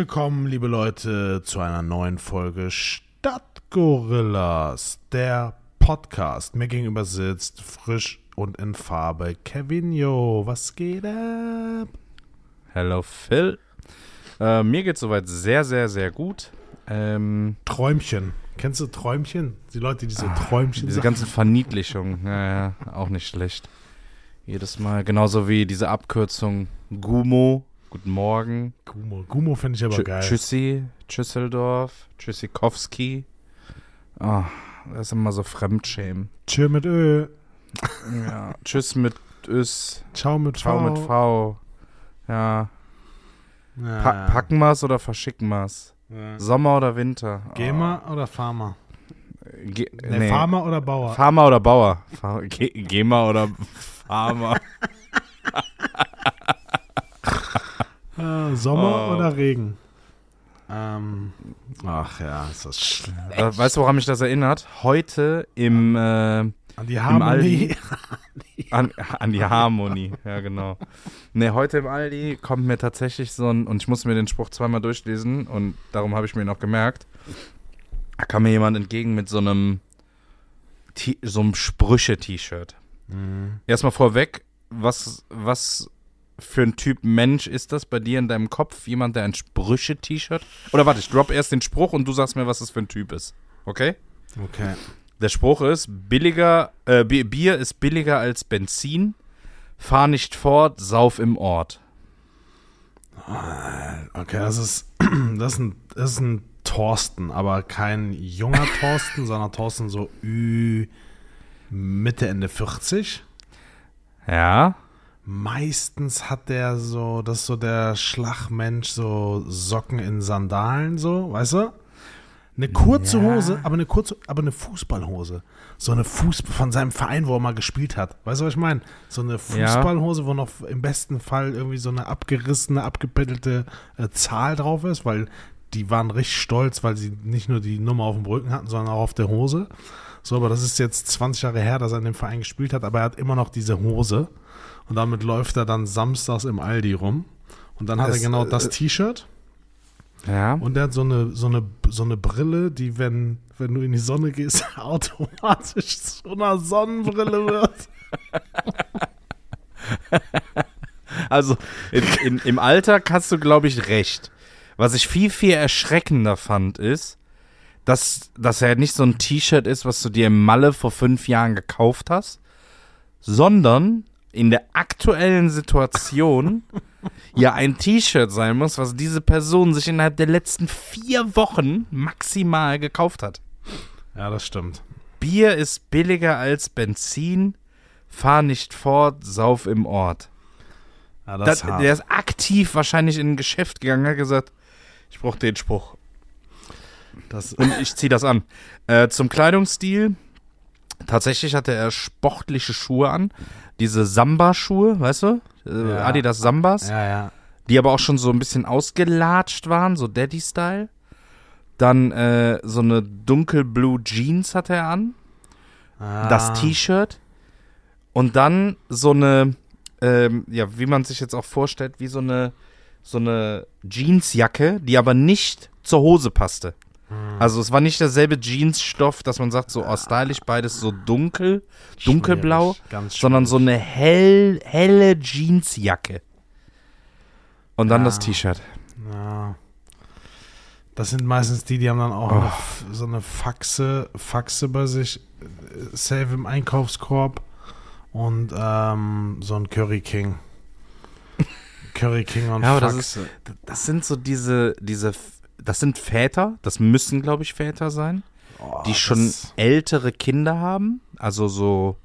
Willkommen, liebe Leute, zu einer neuen Folge Stadtgorillas, der Podcast. Mir gegenüber sitzt frisch und in Farbe Kevinio. Was geht ab? Hello Phil. Äh, mir geht soweit sehr, sehr, sehr gut. Ähm, Träumchen. Kennst du Träumchen? Die Leute, die so Träumchen diese sagen. ganzen Verniedlichungen, ja, ja, auch nicht schlecht. Jedes Mal, genauso wie diese Abkürzung Gumo, guten Morgen. Gumo, Gumo finde ich aber Tschü- geil. Tschüssi, Tschüsseldorf, Tschüssikowski. Ah, das ist immer so Fremdschämen. Tschö mit Ö. Ja, tschüss mit Ös, Ciao mit V. ciao mit V. Ja, Ja. pa packen wir's oder verschicken wir's? Ja. Sommer oder Winter? Gamer oder Farmer? Ge Nee, nee. Farmer oder Bauer? Farmer oder Bauer? Ge Gamer oder Farmer? Äh, Sommer Oh. oder Regen? Ähm, ach ja, ist das schlimm. Äh, weißt du, woran mich das erinnert? Heute im äh, An die Harmonie. Aldi. an, an die Harmonie, ja genau. Ne, heute im Aldi kommt mir tatsächlich so ein, und ich musste mir den Spruch zweimal durchlesen und darum habe ich mir ihn auch gemerkt. Da kam mir jemand entgegen mit so einem so einem Sprüche-T-Shirt. Mhm. Erstmal vorweg, was, was für ein Typ Mensch ist das bei dir in deinem Kopf? Jemand, der ein Sprüche-T-Shirt? Oder warte, ich drop erst den Spruch und du sagst mir, was das für ein Typ ist. Okay? Okay. Der Spruch ist, billiger, äh, Bi- Bier ist billiger als Benzin. Fahr nicht fort, sauf im Ort. Okay, das ist, das ist, ein, das ist ein Thorsten, aber kein junger Thorsten, sondern Thorsten so Ü, Mitte, Ende 40. Ja. Meistens hat der so, das ist so der Schlagmensch, so Socken in Sandalen, so, weißt du? Eine kurze Ja. Hose, aber eine kurze, aber eine Fußballhose. So eine Fußball von seinem Verein, wo er mal gespielt hat. Weißt du, was ich meine? So eine Fußballhose, wo noch im besten Fall irgendwie so eine abgerissene, abgepettelte äh, Zahl drauf ist, weil die waren richtig stolz, weil sie nicht nur die Nummer auf dem Rücken hatten, sondern auch auf der Hose. So, aber das ist jetzt 20 Jahre her, dass er in dem Verein gespielt hat, aber er hat immer noch diese Hose. Und damit läuft er dann samstags im Aldi rum. Und dann hat Das, er genau äh, das T-Shirt Ja. und er hat so eine, so eine, so eine Brille, die, wenn, wenn du in die Sonne gehst, automatisch zu einer Sonnenbrille wird. Also in, in, im Alter hast du, glaube ich, recht. Was ich viel, viel erschreckender fand, ist, dass, dass er nicht so ein T-Shirt ist, was du dir im Malle vor fünf Jahren gekauft hast, sondern in der aktuellen Situation ja ein T-Shirt sein muss, was diese Person sich innerhalb der letzten vier Wochen maximal gekauft hat. Ja, das stimmt. Bier ist billiger als Benzin, fahr nicht fort, sauf im Ort. Ja, das, Das, der ist aktiv wahrscheinlich in ein Geschäft gegangen, hat gesagt, ich brauche den Spruch. das, Und ich ziehe das an. Äh, zum Kleidungsstil. Tatsächlich hatte er sportliche Schuhe an. Diese Samba-Schuhe, weißt du? Äh, Ja. Adidas Sambas. ja, ja. Die aber auch schon so ein bisschen ausgelatscht waren, so Daddy-Style. Dann äh, so eine dunkelblue Jeans hatte er an. Ah, das T-Shirt und dann so eine, ähm, ja, wie man sich jetzt auch vorstellt, wie so eine, so eine Jeansjacke, die aber nicht zur Hose passte. Also es war nicht derselbe Jeansstoff, dass man sagt, so oh, stylisch, beides so dunkel, dunkelblau, schwierig, sondern so eine hell, helle Jeansjacke. Und dann Ja. das T-Shirt. Ja. Das sind meistens die, die haben dann auch eine, F- so eine Faxe, Faxe bei sich, safe im Einkaufskorb und ähm, so ein Curry King. Curry King und Ja, aber das Faxe. Das sind so diese, diese, das sind Väter, das müssen, glaube ich, Väter sein. Oh, die schon ältere Kinder haben, also so,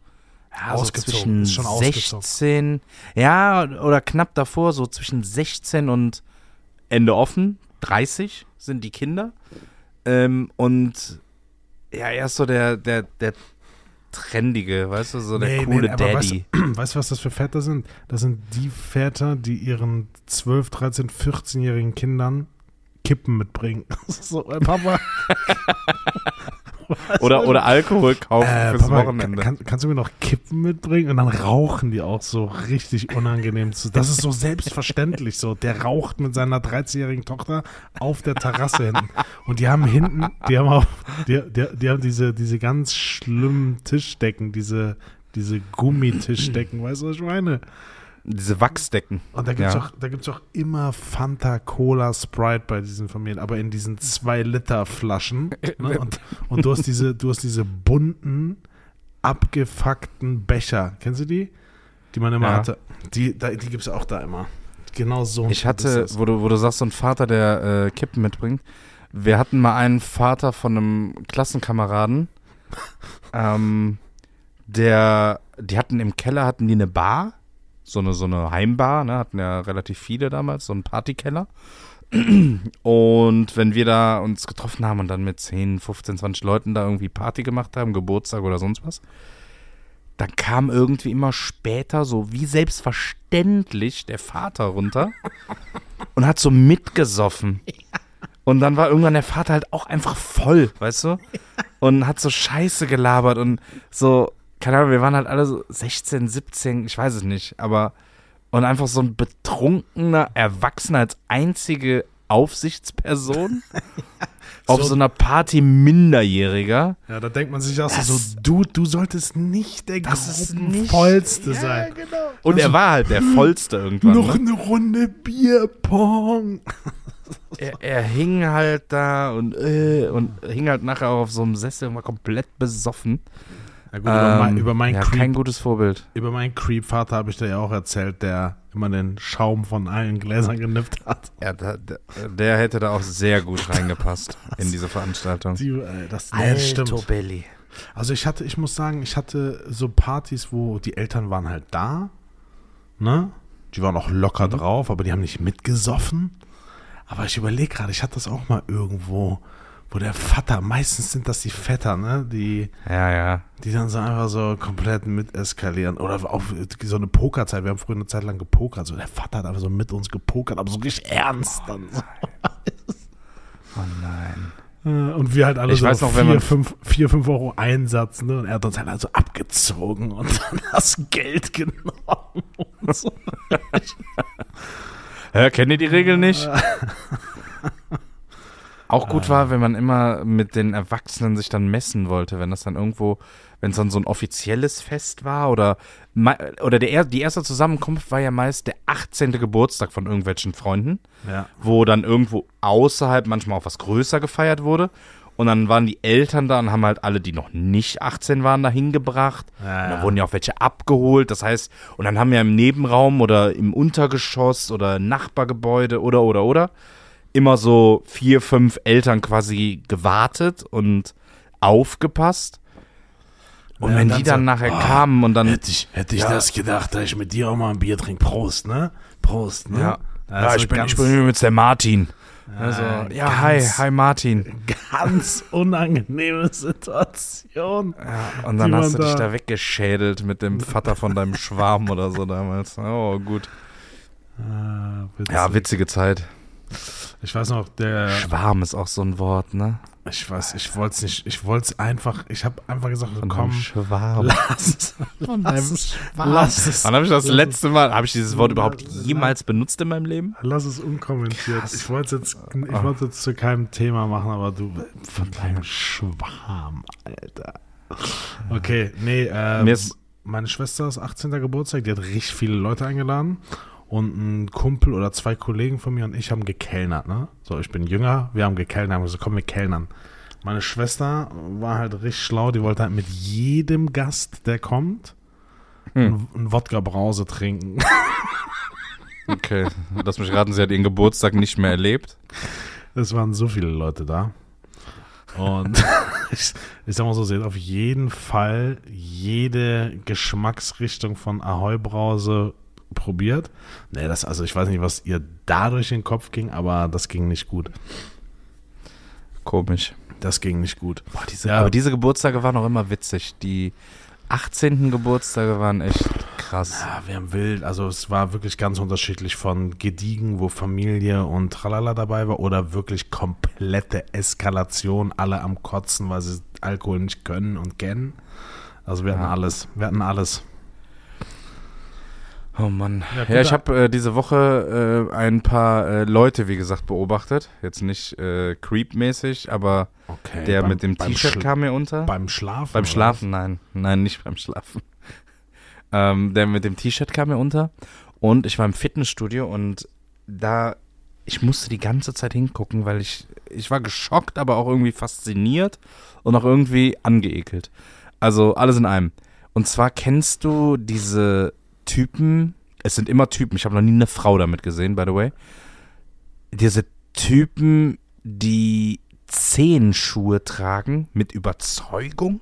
ja, so zwischen ist schon ausgezogen. 16, ja, oder knapp davor, so zwischen 16 und Ende offen, 30 sind die Kinder. Ähm, und ja, er ist so der, der, der trendige, weißt du, so der Nee, coole nee, Daddy. Weißt, weißt du, was das für Väter sind? Das sind die Väter, die ihren 12, 13, 14-jährigen Kindern Kippen mitbringen. so, äh, Papa. oder, oder Alkohol kaufen Äh, fürs Papa, Wochenende. kann, kannst du mir noch Kippen mitbringen? Und dann rauchen die auch so richtig unangenehm. zu. Das ist so selbstverständlich so. Der raucht mit seiner 13-jährigen Tochter auf der Terrasse hinten. Und die haben hinten, die haben auch, die, die, die haben diese, diese ganz schlimmen Tischdecken, diese, diese Gummitischdecken, weißt du, was ich meine? Diese Wachsdecken. Und da gibt's Ja. auch, da gibt's auch immer Fanta, Cola, Sprite bei diesen Familien, aber in diesen 2-Liter-Flaschen. Ne? Und, und du hast diese, du hast diese bunten, abgefuckten Becher. Kennst du die? Die man immer Ja. hatte. Die, da, die gibt's auch da immer. Genau so. ein Ich hatte, wo du, wo du sagst, so ein Vater, der äh, Kippen mitbringt. Wir hatten mal einen Vater von einem Klassenkameraden, ähm, der, die hatten im Keller, hatten die eine Bar, so eine, so eine Heimbar, ne, hatten ja relativ viele damals, so einen Partykeller. Und wenn wir da uns getroffen haben und dann mit 10, 15, 20 Leuten da irgendwie Party gemacht haben, Geburtstag oder sonst was, dann kam irgendwie immer später so wie selbstverständlich der Vater runter und hat so mitgesoffen. Und dann war irgendwann der Vater halt auch einfach voll, weißt du? Und hat so Scheiße gelabert und so, keine Ahnung, wir waren halt alle so 16, 17, ich weiß es nicht, aber und einfach so ein betrunkener Erwachsener als einzige Aufsichtsperson auf So- so einer Party Minderjähriger. Ja, da denkt man sich auch Das- so, du, du solltest nicht der Gruppenvollste Ja, sein. Und er war halt der vollste irgendwann. Noch Ne? eine Runde Bierpong. Er, er hing halt da und, äh, und hing halt nachher auch auf so einem Sessel und war komplett besoffen. Ja, gut, über, mein, Ähm, über meinen ja, Creep kein gutes Vorbild. Über meinen Creep-Vater habe ich dir ja auch erzählt, der immer den Schaum von allen Gläsern genippt hat. Ja, da, der, der hätte da auch sehr gut reingepasst in diese Veranstaltung. Die, äh, das, nee, das stimmt. Belly. Also ich hatte, ich muss sagen, ich hatte so Partys, wo die Eltern waren halt da, ne? Die waren auch locker drauf, aber die haben nicht mitgesoffen. Aber ich überlege gerade, ich hatte das auch mal irgendwo, wo der Vater, meistens sind das die Vetter, ne? Die, Ja, ja. die dann so einfach so komplett mit eskalieren. Oder auch so eine Pokerzeit. Wir haben früher eine Zeit lang gepokert. So, der Vater hat einfach so mit uns gepokert, aber so richtig ernst dann. So. Oh nein. Äh, Und wir halt alle Ich so weiß noch, vier, wenn man- fünf, vier, fünf Euro Einsatz, ne? Und er hat uns halt also abgezogen und dann das Geld genommen. Und so. Ja, kennt ihr die Regel nicht? Auch gut war, wenn man immer mit den Erwachsenen sich dann messen wollte, wenn das dann irgendwo, wenn es dann so ein offizielles Fest war oder oder der, er- die erste Zusammenkunft war ja meist der 18. Geburtstag von irgendwelchen Freunden, Ja. wo dann irgendwo außerhalb manchmal auch was größer gefeiert wurde. Und dann waren die Eltern da und haben halt alle, die noch nicht 18 waren, dahin gebracht. Ja, Und ja. dann wurden ja auch welche abgeholt. Das heißt, und dann haben wir im Nebenraum oder im Untergeschoss oder Nachbargebäude oder oder oder immer so vier, fünf Eltern quasi gewartet und aufgepasst. Und Ja, wenn und die dann so, nachher oh, kamen und dann. Hätte ich, hätte ich Ja. das gedacht, dass ich mit dir auch mal ein Bier trinke. Prost, ne? Prost, ne? Ja, ja Also ich, bin, ich bin übrigens der Martin. Also, ja, hi, ganz- hi Martin. Ganz unangenehme Situation. Ja, und dann hast du dich da- da weggeschädelt mit dem Vater von deinem Schwarm oder so damals. Oh, gut. Ah, witzig. Ja, witzige Zeit. Ich weiß noch, der. Schwarm ist auch so ein Wort, ne? Ich weiß, ich wollte es nicht. Ich wollte es einfach. Ich habe einfach gesagt, Von komm, deinem Schwarm. lass es. Von Lass es. Lass es. Wann habe ich das letzte Mal, habe ich dieses Wort überhaupt jemals benutzt in meinem Leben? Lass es unkommentiert. Krass. Ich wollte es jetzt, ich Ah. wollte es jetzt zu keinem Thema machen, aber du von deinem Schwarm, Alter. Okay, nee, äh, Mir ist- meine Schwester ist 18. Geburtstag, die hat richtig viele Leute eingeladen und ein Kumpel oder zwei Kollegen von mir und ich haben gekellnert, ne? So, ich bin jünger, wir haben gekellnert, haben gesagt, komm, wir kellnern. Meine Schwester war halt richtig schlau, die wollte halt mit jedem Gast, der kommt, Hm. ein Wodka Brause trinken. Okay, lass mich raten, sie hat ihren Geburtstag nicht mehr erlebt. Es waren so viele Leute da. Und ich, ich sag mal so, sie hat auf jeden Fall jede Geschmacksrichtung von Ahoi Brause probiert. Nee, das, also ich weiß nicht, was ihr da durch den Kopf ging, aber das ging nicht gut. Komisch. Das ging nicht gut. Boah, diese, Ja. Aber diese Geburtstage waren auch immer witzig. Die 18. Geburtstage waren echt krass. Ja, wir haben wild, also es war wirklich ganz unterschiedlich von gediegen, wo Familie und Tralala dabei war oder wirklich komplette Eskalation, alle am Kotzen, weil sie Alkohol nicht können und kennen. Also wir hatten alles. Wir hatten alles. Oh Mann. Ja, ja ich habe äh, diese Woche äh, ein paar äh, Leute, wie gesagt, beobachtet. Jetzt nicht äh, creep-mäßig, aber okay, der beim, mit dem T-Shirt kam mir unter. Beim Schlafen? Beim Schlafen, was? nein. Nein, nicht beim Schlafen. ähm, der mit dem T-Shirt kam mir unter. Und ich war im Fitnessstudio und da, ich musste die ganze Zeit hingucken, weil ich, ich war geschockt, aber auch irgendwie fasziniert und auch irgendwie angeekelt. Also alles in einem. Und zwar kennst du diese Typen, es sind immer Typen, ich habe noch nie eine Frau damit gesehen, by the way. Diese Typen, die Zehenschuhe tragen mit Überzeugung.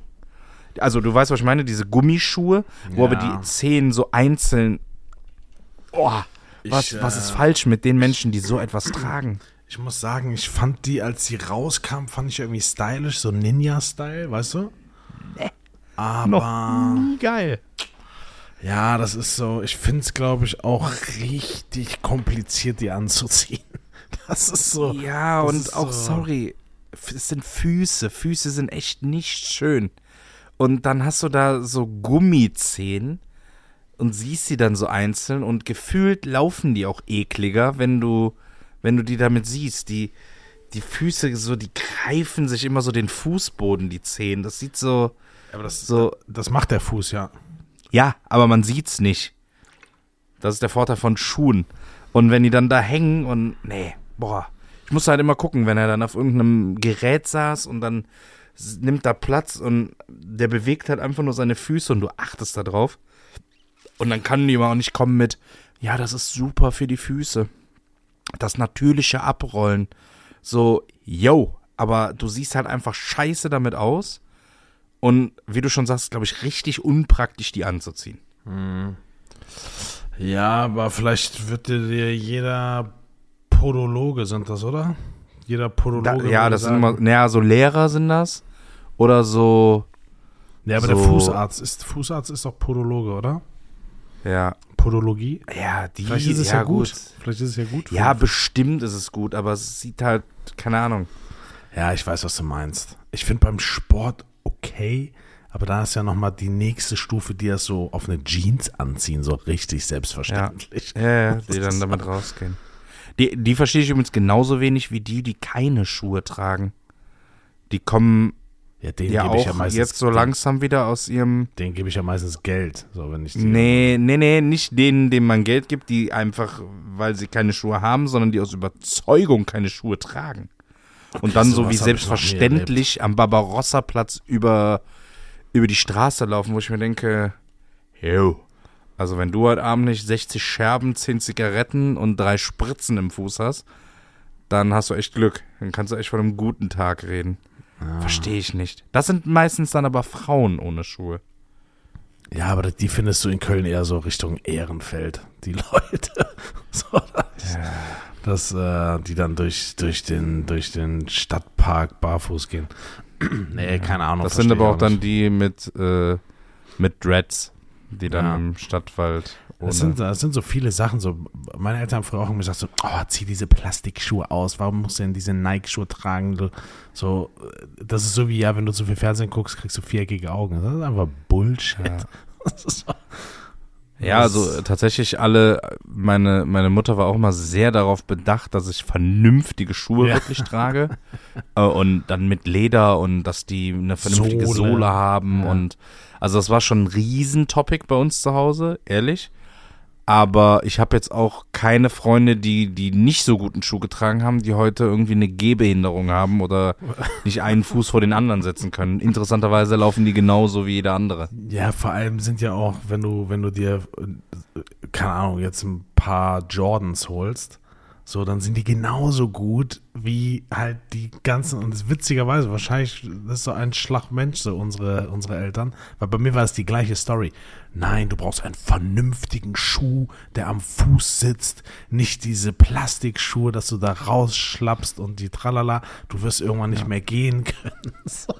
Also du weißt, was ich meine, diese Gummischuhe, ja. wo aber die Zehen so einzeln. Oh, was, ich, was ist äh, falsch mit den Menschen, die so etwas tragen? Ich muss sagen, ich fand die, als sie rauskam, fand ich irgendwie stylisch, so Ninja-Style, weißt du? Nee. Aber. Noch nie geil. Ja, das ist so, ich finde es, glaube ich, auch richtig kompliziert, die anzuziehen. Das ist so. Ja, und auch, so. sorry, es sind Füße. Füße sind echt nicht schön. Und dann hast du da so Gummizehen und siehst sie dann so einzeln und gefühlt laufen die auch ekliger, wenn du, wenn du die damit siehst. Die, die Füße so, die greifen sich immer so den Fußboden, die Zehen. Das sieht so. Aber das, so, das macht der Fuß, ja. Ja, aber man sieht's nicht. Das ist der Vorteil von Schuhen. Und wenn die dann da hängen und, nee, boah. Ich musste halt immer gucken, wenn er dann auf irgendeinem Gerät saß und dann nimmt da Platz und der bewegt halt einfach nur seine Füße und du achtest da drauf. Und dann kann die auch nicht kommen mit, ja, das ist super für die Füße. Das natürliche Abrollen. So, yo, aber du siehst halt einfach scheiße damit aus. Und wie du schon sagst, glaube ich, richtig unpraktisch, die anzuziehen. Hm. Ja, aber vielleicht wird dir jeder Podologe, sind das, oder? Jeder Podologe. Da, ja, das sagen. sind immer, naja, so Lehrer sind das. Oder so. Ja, aber so, der Fußarzt ist, Fußarzt ist doch Podologe, oder? Ja. Podologie? Ja, die Vielleicht ist es ja, ja gut. gut. Vielleicht ist es ja gut. Ja, bestimmt ist es gut, aber es sieht halt, keine Ahnung. Ja, ich weiß, was du meinst. Ich finde beim Sport okay, aber da ist ja nochmal die nächste Stufe, die das so auf eine Jeans anziehen, so richtig selbstverständlich. Ja, ja, ja die dann damit rausgehen. Die, die verstehe ich übrigens genauso wenig wie die, die keine Schuhe tragen. Die kommen ja, denen ja auch ich ja meistens, jetzt so langsam wieder aus ihrem. Den gebe ich ja meistens Geld, so wenn ich Nee, nee, nee, nicht denen, denen man Geld gibt, die einfach, weil sie keine Schuhe haben, sondern die aus Überzeugung keine Schuhe tragen. Und dann so, wie selbstverständlich am Barbarossa-Platz über, über die Straße laufen, wo ich mir denke, yo, also wenn du heute Abend nicht 60 Scherben, 10 Zigaretten und drei Spritzen im Fuß hast, dann hast du echt Glück. Dann kannst du echt von einem guten Tag reden. Ah. Verstehe ich nicht. Das sind meistens dann aber Frauen ohne Schuhe. Ja, aber die findest du in Köln eher so Richtung Ehrenfeld, die Leute. so, das, ja dass äh, die dann durch, durch, den, durch den Stadtpark barfuß gehen. nee, keine Ahnung. Das sind aber auch, auch dann die mit, äh, mit Dreads, die dann ja. im Stadtwald. Das sind, das sind so viele Sachen. So, meine Eltern haben früher auch immer gesagt: so, oh, zieh diese Plastikschuhe aus. Warum musst du denn diese Nike-Schuhe tragen? So, das ist so wie, ja, wenn du zu viel Fernsehen guckst, kriegst du viereckige Augen. Das ist einfach Bullshit. Ja. Das ist so, ja, also tatsächlich alle, meine, meine Mutter war auch immer sehr darauf bedacht, dass ich vernünftige Schuhe ja. wirklich trage. äh, und dann mit Leder und dass die eine vernünftige Sohle, Sohle haben. Ja. Und also das war schon ein Riesentopic bei uns zu Hause, ehrlich. Aber ich habe jetzt auch keine Freunde, die, die nicht so guten Schuh getragen haben, die heute irgendwie eine Gehbehinderung haben oder nicht einen Fuß vor den anderen setzen können. Interessanterweise laufen die genauso wie jeder andere. Ja, vor allem sind ja auch, wenn du, wenn du dir, keine Ahnung, jetzt ein paar Jordans holst, so, dann sind die genauso gut wie halt die ganzen, und witzigerweise, wahrscheinlich, das ist so ein Schlagmensch, so unsere, unsere Eltern, weil bei mir war es die gleiche Story. Nein, du brauchst einen vernünftigen Schuh, der am Fuß sitzt, nicht diese Plastikschuhe, dass du da rausschlappst und die Tralala, du wirst irgendwann nicht ja. mehr gehen können. so,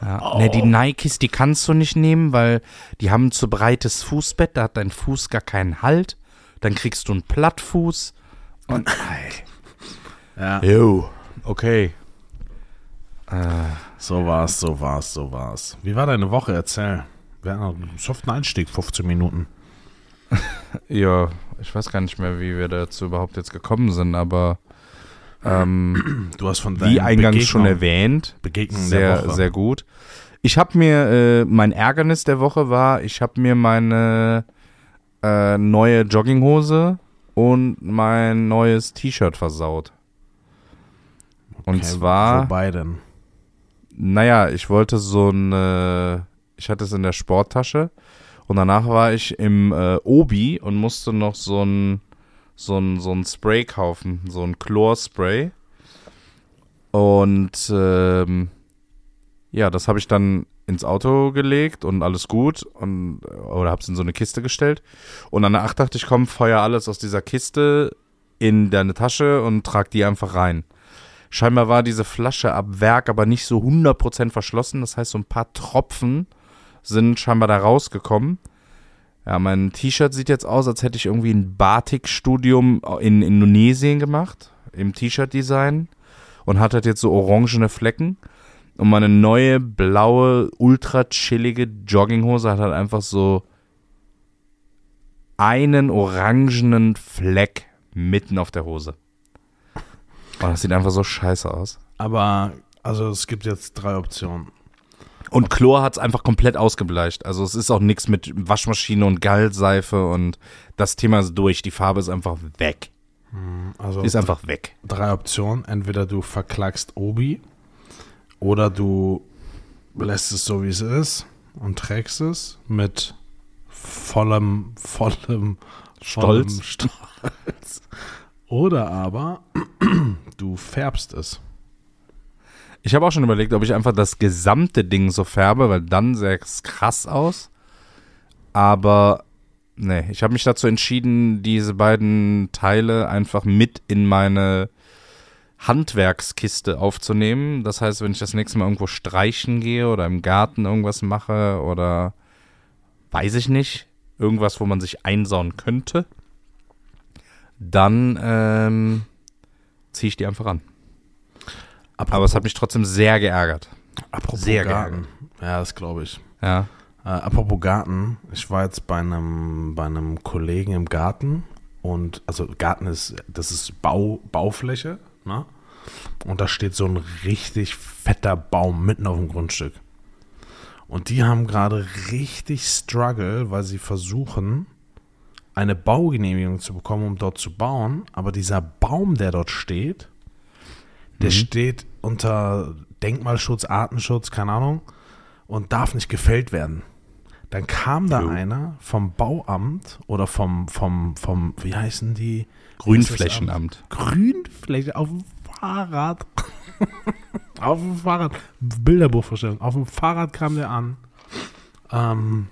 ja. oh. ne, die Nikes, die kannst du nicht nehmen, weil die haben ein zu breites Fußbett, da hat dein Fuß gar keinen Halt, dann kriegst du einen Plattfuß und, ja. Jo, okay. Äh, So war's, so war's, so war's. Wie war deine Woche? Erzähl. Wir hatten einen soften Einstieg, 15 Minuten. Ja, ich weiß gar nicht mehr, wie wir dazu überhaupt jetzt gekommen sind, aber ähm, Du hast von wie eingangs schon erwähnt, Begegnungen der sehr, Woche. sehr gut. Ich habe mir, äh, mein Ärgernis der Woche war, ich habe mir meine äh, neue Jogginghose und mein neues T-Shirt versaut. Und Okay, zwar, Wobei denn? naja, ich wollte so eine, ich hatte es in der Sporttasche und danach war ich im äh, Obi und musste noch so ein, so ein, so ein Spray kaufen, so ein Chlorspray. Und ähm, ja, das habe ich dann ins Auto gelegt und alles gut und oder hab's in so eine Kiste gestellt und danach dachte ich, komm, feuer alles aus dieser Kiste in deine Tasche und trag die einfach rein. Scheinbar war diese Flasche ab Werk aber nicht so 100% verschlossen, das heißt so ein paar Tropfen sind scheinbar da rausgekommen. Ja, mein T-Shirt sieht jetzt aus, als hätte ich irgendwie ein Batik-Studium in Indonesien gemacht, im T-Shirt-Design und hat halt jetzt so orangene Flecken. Und meine neue blaue, ultra chillige Jogginghose hat halt einfach so einen orangenen Fleck mitten auf der Hose. Und das sieht einfach so scheiße aus. Aber, also es gibt jetzt drei Optionen. Und Chlor hat es einfach komplett ausgebleicht. Also es ist auch nichts mit Waschmaschine und Galtseife und das Thema ist durch. Die Farbe ist einfach weg. Also Die ist einfach weg. drei Optionen. Entweder du verklagst Obi oder du lässt es so, wie es ist und trägst es mit vollem, vollem Stolz. vollem Stolz. Oder aber du färbst es. Ich habe auch schon überlegt, ob ich einfach das gesamte Ding so färbe, weil dann sähe es krass aus. Aber nee, ich habe mich dazu entschieden, diese beiden Teile einfach mit in meine Handwerkskiste aufzunehmen. Das heißt, wenn ich das nächste Mal irgendwo streichen gehe oder im Garten irgendwas mache oder weiß ich nicht, irgendwas, wo man sich einsauen könnte, dann ähm, ziehe ich die einfach an. Aber es hat mich trotzdem sehr geärgert. Apropos sehr Garten. Ja, das glaube ich. Ja. Äh, apropos Garten, ich war jetzt bei einem, bei einem Kollegen im Garten und also Garten ist, das ist Bau, Baufläche, ne? Und da steht so ein richtig fetter Baum mitten auf dem Grundstück. Und die haben gerade richtig Struggle, weil sie versuchen, eine Baugenehmigung zu bekommen, um dort zu bauen. Aber dieser Baum, der dort steht, der steht unter Denkmalschutz, Artenschutz, keine Ahnung, und darf nicht gefällt werden. Dann kam da Jo. einer vom Bauamt oder vom, vom, vom, wie heißen die? Grünflächenamt. Grünfläche auf dem Fahrrad. auf dem Fahrrad. Bilderbuchvorstellung. Auf dem Fahrrad kam der an. Ähm,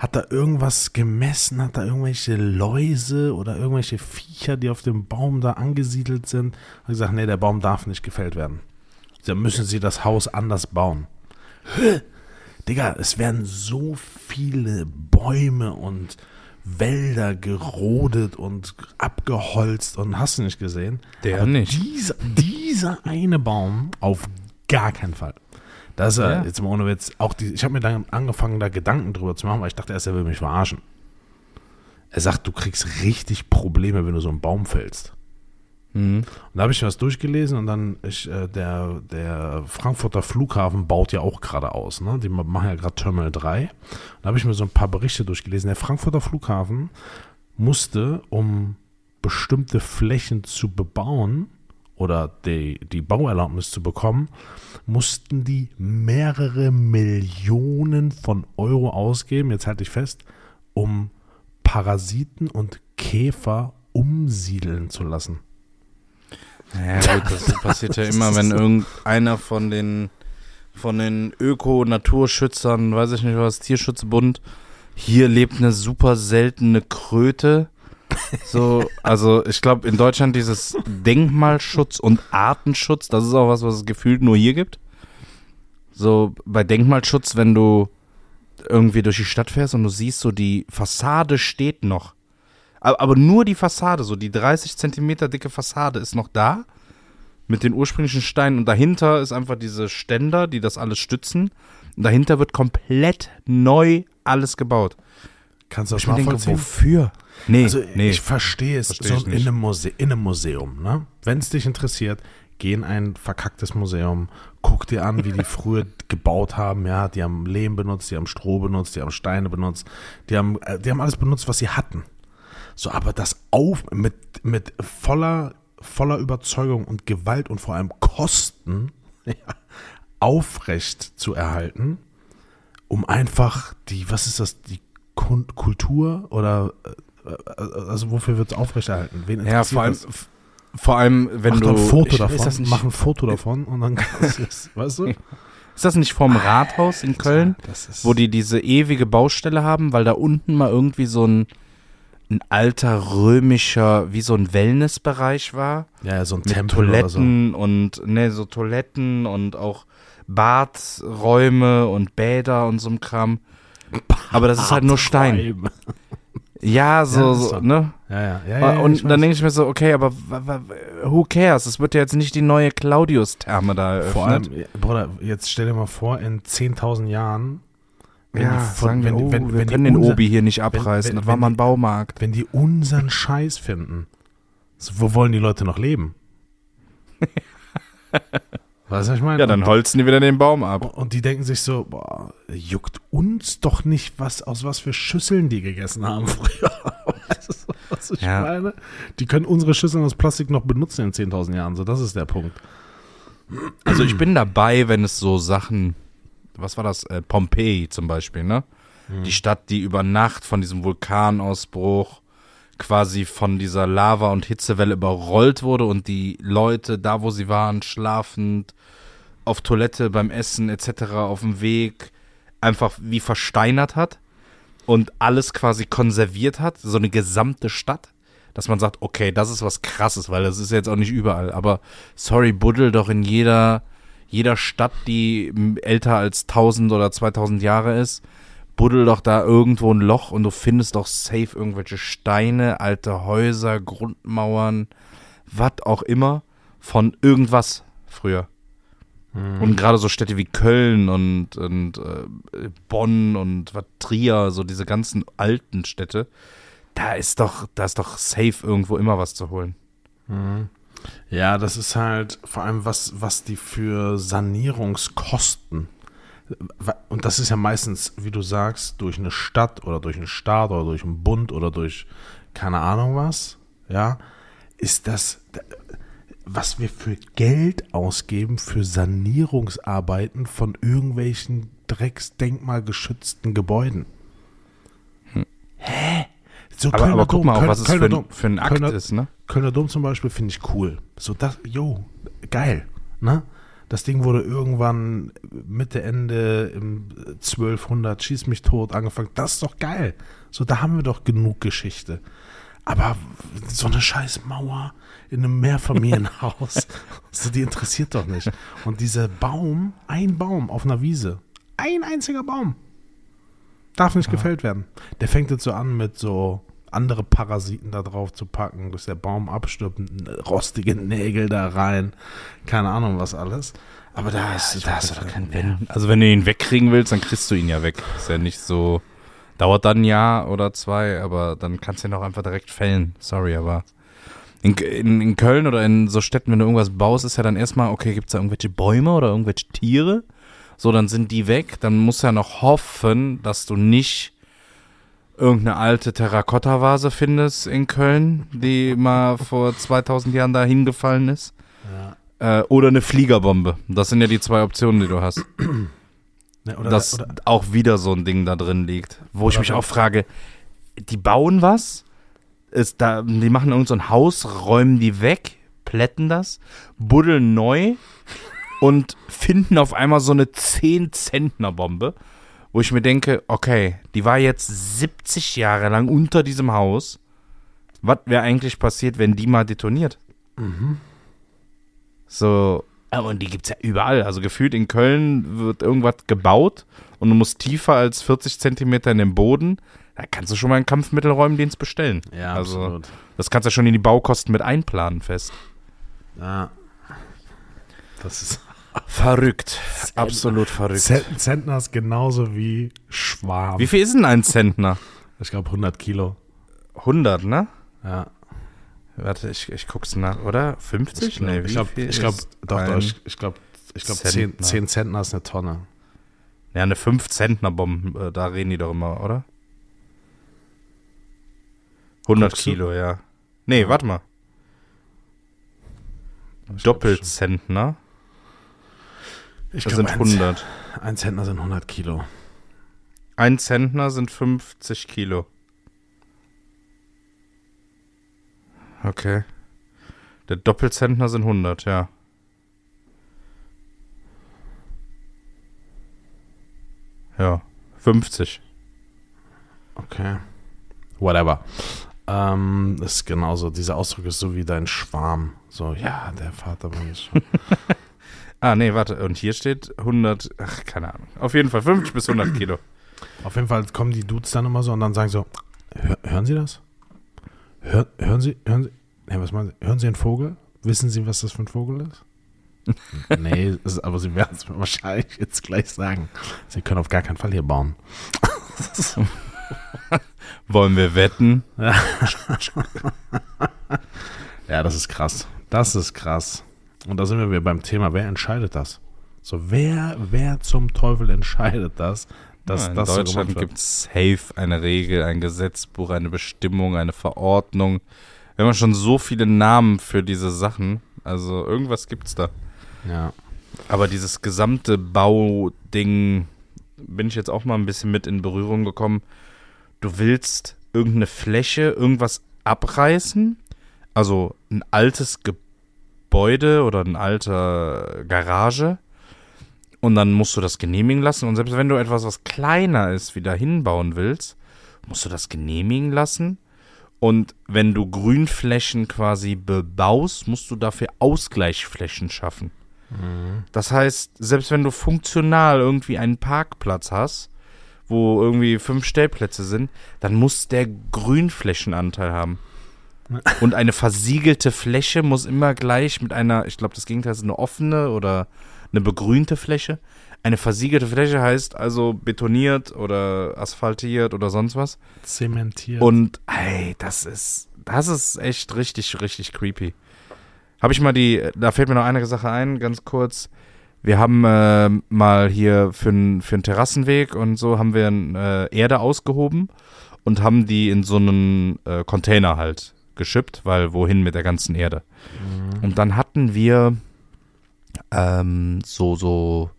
hat da irgendwas gemessen, hat da irgendwelche Läuse oder irgendwelche Viecher, die auf dem Baum da angesiedelt sind. Hat gesagt, nee, der Baum darf nicht gefällt werden. Da müssen sie das Haus anders bauen. Hä? Digga, es werden so viele Bäume und Wälder gerodet und abgeholzt und hast du nicht gesehen? Der Aber nicht. Dieser, dieser eine Baum auf gar keinen Fall. Das ist ja. Jetzt mal ohne Witz. Auch die, ich habe mir dann angefangen, da Gedanken drüber zu machen, weil ich dachte erst, er will mich verarschen. Er sagt, du kriegst richtig Probleme, wenn du so einen Baum fällst. Mhm. Und da habe ich was durchgelesen und dann, ich, äh, der, der Frankfurter Flughafen baut ja auch gerade aus. Ne? Die machen ja gerade Terminal 3. Da habe ich mir so ein paar Berichte durchgelesen. Der Frankfurter Flughafen musste, um bestimmte Flächen zu bebauen oder die, die Bauerlaubnis zu bekommen, mussten die mehrere Millionen von Euro ausgeben, jetzt halte ich fest, um Parasiten und Käfer umsiedeln zu lassen. Ja, gut, das passiert ja immer, wenn irgendeiner von den von den Öko-Naturschützern, weiß ich nicht was, Tierschutzbund, hier lebt eine super seltene Kröte. So, also ich glaube in Deutschland dieses Denkmalschutz und Artenschutz, das ist auch was, was es gefühlt nur hier gibt. So bei Denkmalschutz, wenn du irgendwie durch die Stadt fährst und du siehst so die Fassade steht noch. Aber, aber nur die Fassade, so die 30 Zentimeter dicke Fassade ist noch da. mit den ursprünglichen Steinen und dahinter ist einfach diese Ständer, die das alles stützen. Und dahinter wird komplett neu alles gebaut. Kannst du das Ich mir denke, wofür? Nee, Also nee. ich verstehe es Versteh so in, einem Muse in einem Museum. Ne? Wenn es dich interessiert, geh in ein verkacktes Museum, guck dir an, wie die früher gebaut haben. Ja, die haben Lehm benutzt, die haben Stroh benutzt, die haben Steine benutzt, die haben, äh, die haben alles benutzt, was sie hatten. So, aber das auf mit, mit voller, voller Überzeugung und Gewalt und vor allem Kosten ja, aufrecht zu erhalten, um einfach die, was ist das, die Kultur oder äh, äh, also wofür wird es aufrechterhalten? Wen ja, vor allem, das? vor allem, wenn Mach du. ein Foto ich- davon, nicht, mach ein Foto davon und dann kannst du es, weißt du? ist das nicht vorm Rathaus in Köln? Wo die diese ewige Baustelle haben, weil da unten mal irgendwie so ein, ein alter römischer, wie so ein Wellnessbereich war. ja, so ein Mit Tempel oder so. Toiletten und, ne, so Toiletten und auch Badräume und Bäder und so ein Kram. Aber das ist halt nur Stein. Ja, so, Ja, so ne? Ja, ja, ja. ja, und dann denke ich mir so, okay, aber who cares? Es wird ja jetzt nicht die neue Claudius-Therme da eröffnet. Vor allem, Bruder, jetzt stell dir mal vor, in 10.000 Jahren, wenn ja, die von- sagen wenn, wir, oh, wenn, wir wenn können den unser- Obi hier nicht abreißen. wenn- das war wenn mal ein Baumarkt. wenn die unseren Scheiß finden, wo wollen die Leute noch leben? weißt du, ich meine? Ja, dann holzen die wieder den Baum ab. Und die denken sich so, boah, juckt uns doch nicht, was, aus was für Schüsseln die gegessen haben früher. weißt du, was ich Ja. meine? Die können unsere Schüsseln aus Plastik noch benutzen in 10.000 Jahren. So, das ist der Punkt. Also ich bin dabei, wenn es so Sachen, was war das, äh, Pompeji zum Beispiel, ne? Die Stadt, die über Nacht von diesem Vulkanausbruch quasi von dieser Lava- und Hitzewelle überrollt wurde und die Leute, da wo sie waren, schlafend, auf Toilette, beim Essen etc., auf dem Weg, einfach wie versteinert hat und alles quasi konserviert hat, so eine gesamte Stadt, dass man sagt, okay, das ist was krasses, weil das ist jetzt auch nicht überall, aber sorry, buddel doch in jeder, jeder Stadt, die älter als 1000 oder 2000 Jahre ist, buddel doch da irgendwo ein Loch und du findest doch safe irgendwelche Steine, alte Häuser, Grundmauern, was auch immer, von irgendwas früher. Und gerade so Städte wie Köln und, und äh, Bonn und was, Trier, so diese ganzen alten Städte, da ist doch, da ist doch safe irgendwo immer was zu holen. Ja, das ist halt vor allem was, was die für Sanierungskosten. Und das ist ja meistens, wie du sagst, durch eine Stadt oder durch einen Staat oder durch einen Bund oder durch keine Ahnung was, ja, ist das, was wir für Geld ausgeben für Sanierungsarbeiten von irgendwelchen drecksdenkmalgeschützten Gebäuden. Hä? So Hm. Aber, aber guck mal auch, Köln- was es für, für ein Akt Kölner- ist, ne? Kölner Dom zum Beispiel finde ich cool. So das, jo, geil, ne? Das Ding wurde irgendwann Mitte, Ende im 1200, schieß mich tot, angefangen. Das ist doch geil. So, da haben wir doch genug Geschichte. Aber so eine scheiß Mauer in einem Mehrfamilienhaus, so, die interessiert doch nicht. Und dieser Baum, ein Baum auf einer Wiese, ein einziger Baum, darf nicht gefällt werden. Der fängt jetzt so an mit so andere Parasiten da drauf zu packen, dass der Baum abstirbt, rostige Nägel da rein, keine Ahnung was alles. Aber da ist, da hast du doch keinen Wenn, also wenn du ihn wegkriegen willst, dann kriegst du ihn ja weg. Ist ja nicht so, dauert dann ein Jahr oder zwei, aber dann kannst du ihn auch einfach direkt fällen. Sorry, aber in, in, in Köln oder in so Städten, wenn du irgendwas baust, ist ja dann erstmal, okay, gibt es da irgendwelche Bäume oder irgendwelche Tiere? So, dann sind die weg. Dann musst du ja noch hoffen, dass du nicht irgendeine alte Terrakotta-Vase findest in Köln, die mal vor 2000 Jahren da hingefallen ist. Äh, oder eine Fliegerbombe. Das sind ja die zwei Optionen, die du hast. Ne, oder, dass oder, auch wieder so ein Ding da drin liegt. Wo ich mich auch frage, die bauen was, ist da, die machen irgend so ein Haus, räumen die weg, plätten das, buddeln neu und finden auf einmal so eine 10-Zentner-Bombe, wo ich mir denke, okay, die war jetzt 70 Jahre lang unter diesem Haus. Was wäre eigentlich passiert, wenn die mal detoniert? So, äh, und die gibt's ja überall. Also gefühlt in Köln wird irgendwas gebaut und du musst tiefer als 40 Zentimeter in den Boden. Da kannst du schon mal einen Kampfmittelräumdienst bestellen. ja, also absolut. das kannst du schon in die Baukosten mit einplanen fest. Ja. Das ist verrückt. Absolut verrückt. Zent Zentner ist genauso wie Schwarm. Wie viel ist denn ein Zentner? Ich glaube 100 Kilo. 100, ne? Ja. Warte, ich, ich guck's nach, oder? 50? Ich glaube, wie ich glaube, viel ich glaube, ist doch, doch, ich, ich glaube, ich glaube, 10, Zentner? 10 Zentner ist eine Tonne. Ja, eine 5 Zentner Bombe, äh, da reden die doch immer, oder? 100 Guckst du? Kilo, ja. Nee, warte mal. Glaub Doppelzentner schon. Ich das glaube, sind ein, 100. ein Zentner sind 100 Kilo. Ein Zentner sind 50 Kilo. Okay. Der Doppelzentner sind 100, ja. Ja, 50. Okay. Whatever. Ähm, ist genauso. Dieser Ausdruck ist so wie dein Schwarm. So, ja, der Vater war jetzt schon. Ah, nee, warte. Und hier steht 100, ach, keine Ahnung. Auf jeden Fall 50 bis 100 Kilo. Auf jeden Fall kommen die Dudes dann immer so und dann sagen so: Hör, Hören Sie das? Hör, hören Sie, hören Sie, nee, was meinen Sie? Hören Sie einen Vogel? Wissen Sie, was das für ein Vogel ist? nee, ist, aber Sie werden es mir wahrscheinlich jetzt gleich sagen. Sie können auf gar keinen Fall hier bauen. Wollen wir wetten? Ja, das ist krass. Das ist krass. Und da sind wir wieder beim Thema, wer entscheidet das? So, wer, wer zum Teufel entscheidet das? Dass Ja, in das so Deutschland wird? gibt es safe eine Regel, ein Gesetzbuch, eine Bestimmung, eine Verordnung. Wir haben schon so viele Namen für diese Sachen. Also irgendwas gibt's da. Ja. Aber dieses gesamte Bauding bin ich jetzt auch mal ein bisschen mit in Berührung gekommen. Du willst irgendeine Fläche, irgendwas abreißen, also ein altes Gebäude oder ein alter Garage und dann musst du das genehmigen lassen und selbst wenn du etwas, was kleiner ist, wieder hinbauen willst, musst du das genehmigen lassen und wenn du Grünflächen quasi bebaust, musst du dafür Ausgleichsflächen schaffen. Das heißt, selbst wenn du funktional irgendwie einen Parkplatz hast, wo irgendwie fünf Stellplätze sind, dann muss der Grünflächenanteil haben. Und eine versiegelte Fläche muss immer gleich mit einer, ich glaube, das Gegenteil ist eine offene oder eine begrünte Fläche. Eine versiegelte Fläche heißt also betoniert oder asphaltiert oder sonst was. Zementiert. Und ey, das ist, das ist echt richtig, richtig creepy. Habe ich mal die, da fällt mir noch eine Sache ein, ganz kurz. Wir haben äh, mal hier für einen Terrassenweg und so haben wir äh, Erde ausgehoben und haben die in so einen äh, Container halt geschippt, weil wohin mit der ganzen Erde. Und dann hatten wir ähm, so, so,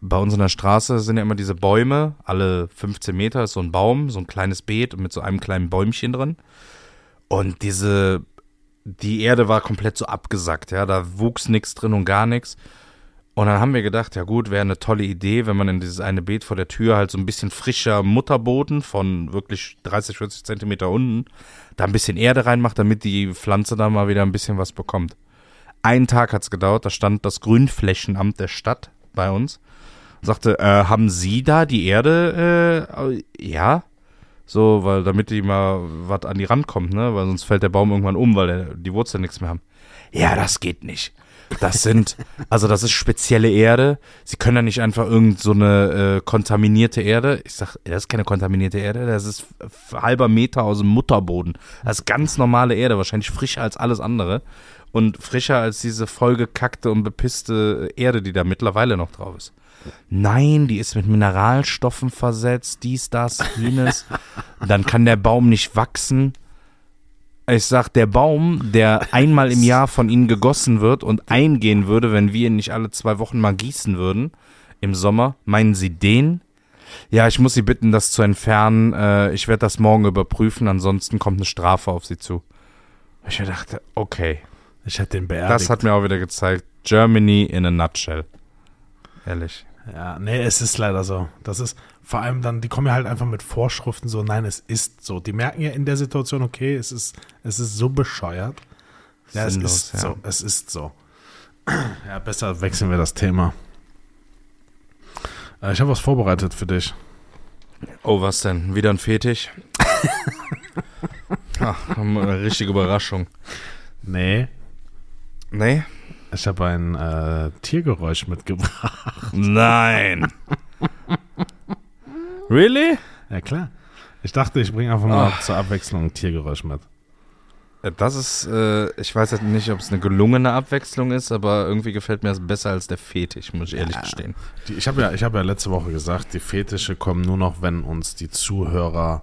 bei uns in der Straße sind ja immer diese Bäume, alle 15 Meter ist so ein Baum, so ein kleines Beet mit so einem kleinen Bäumchen drin. Und diese, die Erde war komplett so abgesackt, ja, da wuchs nichts drin und gar nichts. Und dann haben wir gedacht, ja gut, wäre eine tolle Idee, wenn man in dieses eine Beet vor der Tür halt so ein bisschen frischer Mutterboden von wirklich 30, 40 Zentimeter unten, da ein bisschen Erde reinmacht, damit die Pflanze da mal wieder ein bisschen was bekommt. Einen Tag hat's gedauert, da stand das Grünflächenamt der Stadt bei uns und sagte, äh, haben Sie da die Erde? Äh, ja. So, weil damit die mal was an die Rand kommt, ne? Weil sonst fällt der Baum irgendwann um, weil die Wurzeln nichts mehr haben. Ja, das geht nicht. Das sind, also das ist spezielle Erde. Sie können da nicht einfach irgend so eine äh, kontaminierte Erde. Ich sag, das ist keine kontaminierte Erde, das ist halber Meter aus dem Mutterboden. Das ist ganz normale Erde, wahrscheinlich frischer als alles andere. Und frischer als diese vollgekackte und bepisste Erde, die da mittlerweile noch drauf ist. Nein, die ist mit Mineralstoffen versetzt, dies, das, jenes. Dann kann der Baum nicht wachsen. Ich sag, der Baum, der einmal im Jahr von ihnen gegossen wird und eingehen würde, wenn wir ihn nicht alle zwei Wochen mal gießen würden im Sommer, meinen Sie den? Ja, ich muss Sie bitten, das zu entfernen. Äh, ich werde das morgen überprüfen, ansonsten kommt eine Strafe auf Sie zu. Ich dachte, okay, ich hätte den beerdigt. das hat mir auch wieder gezeigt. Germany in a nutshell. Ehrlich. Ja, nee, es ist leider so. Das ist vor allem dann, die kommen ja halt einfach mit Vorschriften so, nein, es ist so. Die merken ja in der Situation, okay, es ist, es ist so bescheuert. Ja, es Sinnlos, ist ja. so, es ist so. Ja, besser wechseln wir das Thema. Äh, Ich habe was vorbereitet für dich. Oh, was denn? Wieder ein Fetisch? Ach, eine richtige Überraschung. Nee, Nee? Ich habe ein äh, Tiergeräusch mitgebracht. Nein. really? Ja, klar. Ich dachte, ich bringe einfach mal oh. zur Abwechslung ein Tiergeräusch mit. Äh, das ist, äh, ich weiß halt nicht, ob es eine gelungene Abwechslung ist, aber irgendwie gefällt mir das besser als der Fetisch, muss ich ehrlich ja. gestehen. Die, ich habe ja, hab ja letzte Woche gesagt, die Fetische kommen nur noch, wenn uns die Zuhörer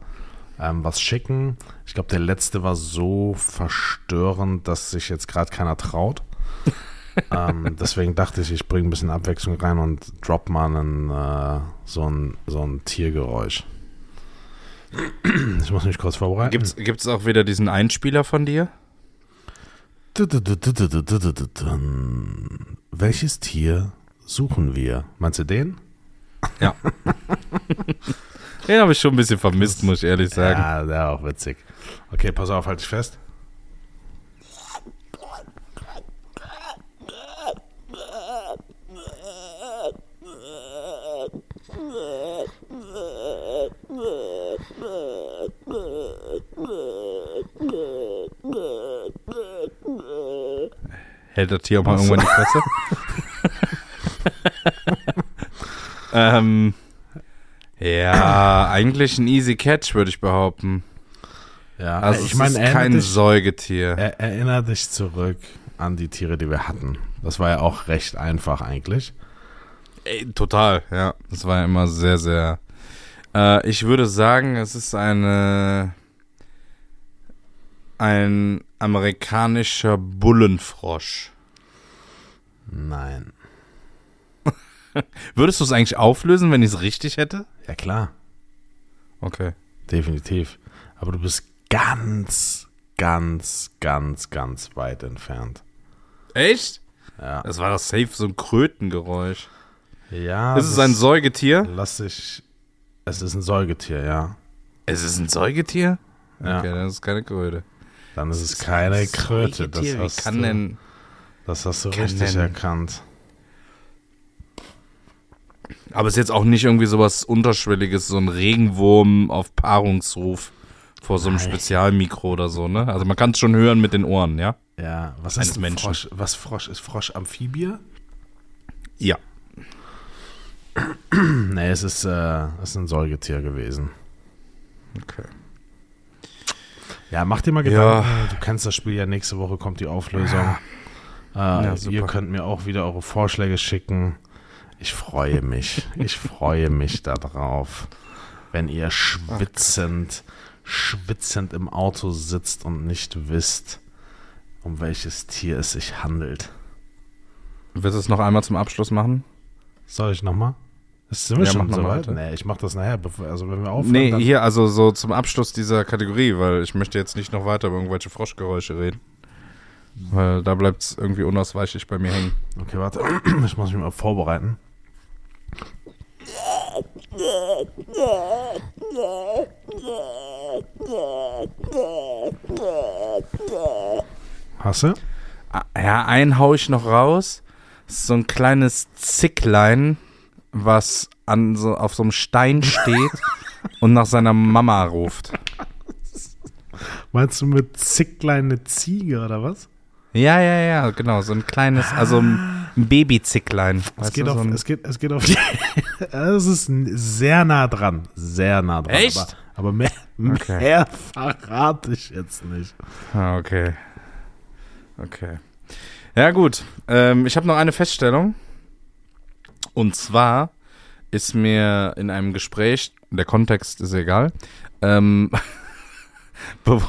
ähm, was schicken. Ich glaube, der letzte war so verstörend, dass sich jetzt gerade keiner traut. Ähm, deswegen dachte ich, ich bringe ein bisschen Abwechslung rein und drop mal einen, äh, so, ein, so ein Tiergeräusch. Ich muss mich kurz vorbereiten. Gibt es auch wieder diesen Einspieler von dir? Welches Tier suchen wir? Meinst du den? Ja. den habe ich schon ein bisschen vermisst, muss ich ehrlich sagen. Ja, der war auch witzig. Okay, pass auf, halt dich fest. Hält das Tier auch mal irgendwann die Fresse? ähm, ja, eigentlich ein easy catch, würde ich behaupten. Ja, also ich meine, kein dich, Säugetier. Er, erinner dich zurück an die Tiere, die wir hatten. Das war ja auch recht einfach eigentlich. Ey, total, ja. Das war ja immer sehr, sehr. Äh, ich würde sagen, es ist eine ein amerikanischer Bullenfrosch. Nein. Würdest du es eigentlich auflösen, wenn ich es richtig hätte? Ja, klar. Okay. Definitiv. Aber du bist ganz, ganz, ganz, ganz weit entfernt. Echt? Ja. Das war das safe so ein Krötengeräusch. Ja. Ist es ein Säugetier? Lass ich. Es ist ein Säugetier, ja. Es ist ein Säugetier? Ja. Okay, dann ist es keine Kröte. Dann ist es keine Kröte. Das Wie hast, kann du, denn, das hast du richtig denn, erkannt. Aber es ist jetzt auch nicht irgendwie sowas Unterschwelliges, so ein Regenwurm auf Paarungsruf vor so einem Nein. Spezialmikro oder so, ne? Also man kann es schon hören mit den Ohren, ja? Ja, was ist ein Frosch? Was Frosch? Ist Frosch Amphibie? Ja. nee, es ist, äh, es ist ein Säugetier gewesen. Okay. Ja, mach dir mal Gedanken. Ja. Du kennst das Spiel ja, nächste Woche kommt die Auflösung. Ja. Äh, ja, ihr könnt mir auch wieder eure Vorschläge schicken. Ich freue mich. ich freue mich darauf, wenn ihr schwitzend, schwitzend im Auto sitzt und nicht wisst, um welches Tier es sich handelt. Willst du es noch einmal zum Abschluss machen? Soll ich nochmal? Sind wir ja, schon soweit? Nee, ich mach das nachher, bevor, also wenn wir aufhören. Nee, hier, also so zum Abschluss dieser Kategorie, weil ich möchte jetzt nicht noch weiter über irgendwelche Froschgeräusche reden. Weil da bleibt es irgendwie unausweichlich bei mir hängen. Okay, warte. Ich muss mich mal vorbereiten. Hast du? Ah, ja, einen hau ich noch raus. So ein kleines Zicklein was an so, auf so einem Stein steht und nach seiner Mama ruft. Meinst du mit Zicklein eine Ziege oder was? Ja, ja, ja, genau, so ein kleines, also ein Babyzicklein. Es geht, auf, so es, geht, es geht auf die. Es ist sehr nah dran. Sehr nah dran. Echt? Aber, aber mehr, okay. mehr verrate ich jetzt nicht. Ah, okay. Okay. Ja, gut. Ähm, ich habe noch eine Feststellung. Und zwar ist mir in einem Gespräch, der Kontext ist egal, ähm, be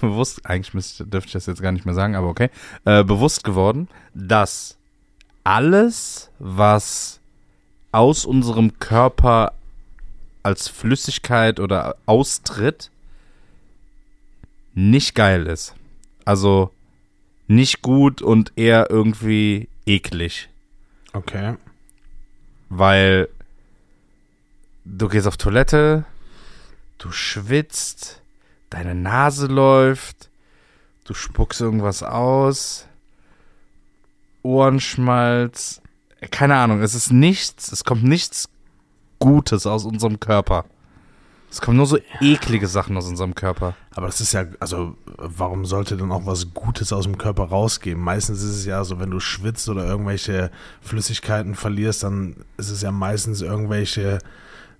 bewusst, eigentlich müsste, dürfte ich das jetzt gar nicht mehr sagen, aber okay, äh, bewusst geworden, dass alles, was aus unserem Körper als Flüssigkeit oder austritt, nicht geil ist. Also nicht gut und eher irgendwie eklig. Okay weil du gehst auf Toilette, du schwitzt, deine Nase läuft, du spuckst irgendwas aus, Ohrenschmalz, keine Ahnung, es ist nichts, es kommt nichts Gutes aus unserem Körper. Es kommen nur so eklige Sachen aus unserem Körper. Aber das ist ja, also warum sollte denn auch was Gutes aus dem Körper rausgehen? Meistens ist es ja so, wenn du schwitzt oder irgendwelche Flüssigkeiten verlierst, dann ist es ja meistens irgendwelche,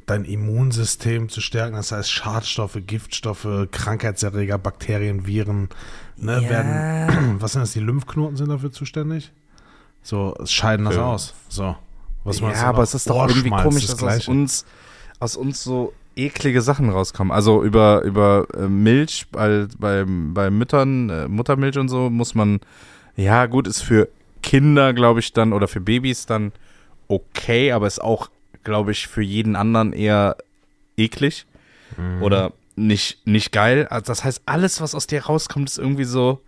dein Immunsystem zu stärken. Das heißt Schadstoffe, Giftstoffe, Krankheitserreger, Bakterien, Viren, ne, Ja. werden, was sind das, die Lymphknoten sind dafür zuständig? So, scheiden das Ja. aus. So. Was meinst ja, aber es ist doch irgendwie komisch, das dass aus uns, aus uns so eklige Sachen rauskommen. Also über, über äh, Milch bei, bei, bei Müttern, äh, Muttermilch und so muss man, ja gut, ist für Kinder, glaube ich, dann oder für Babys dann okay, aber ist auch, glaube ich, für jeden anderen eher eklig Mhm. oder nicht, nicht geil. Also das heißt, alles, was aus dir rauskommt, ist irgendwie so,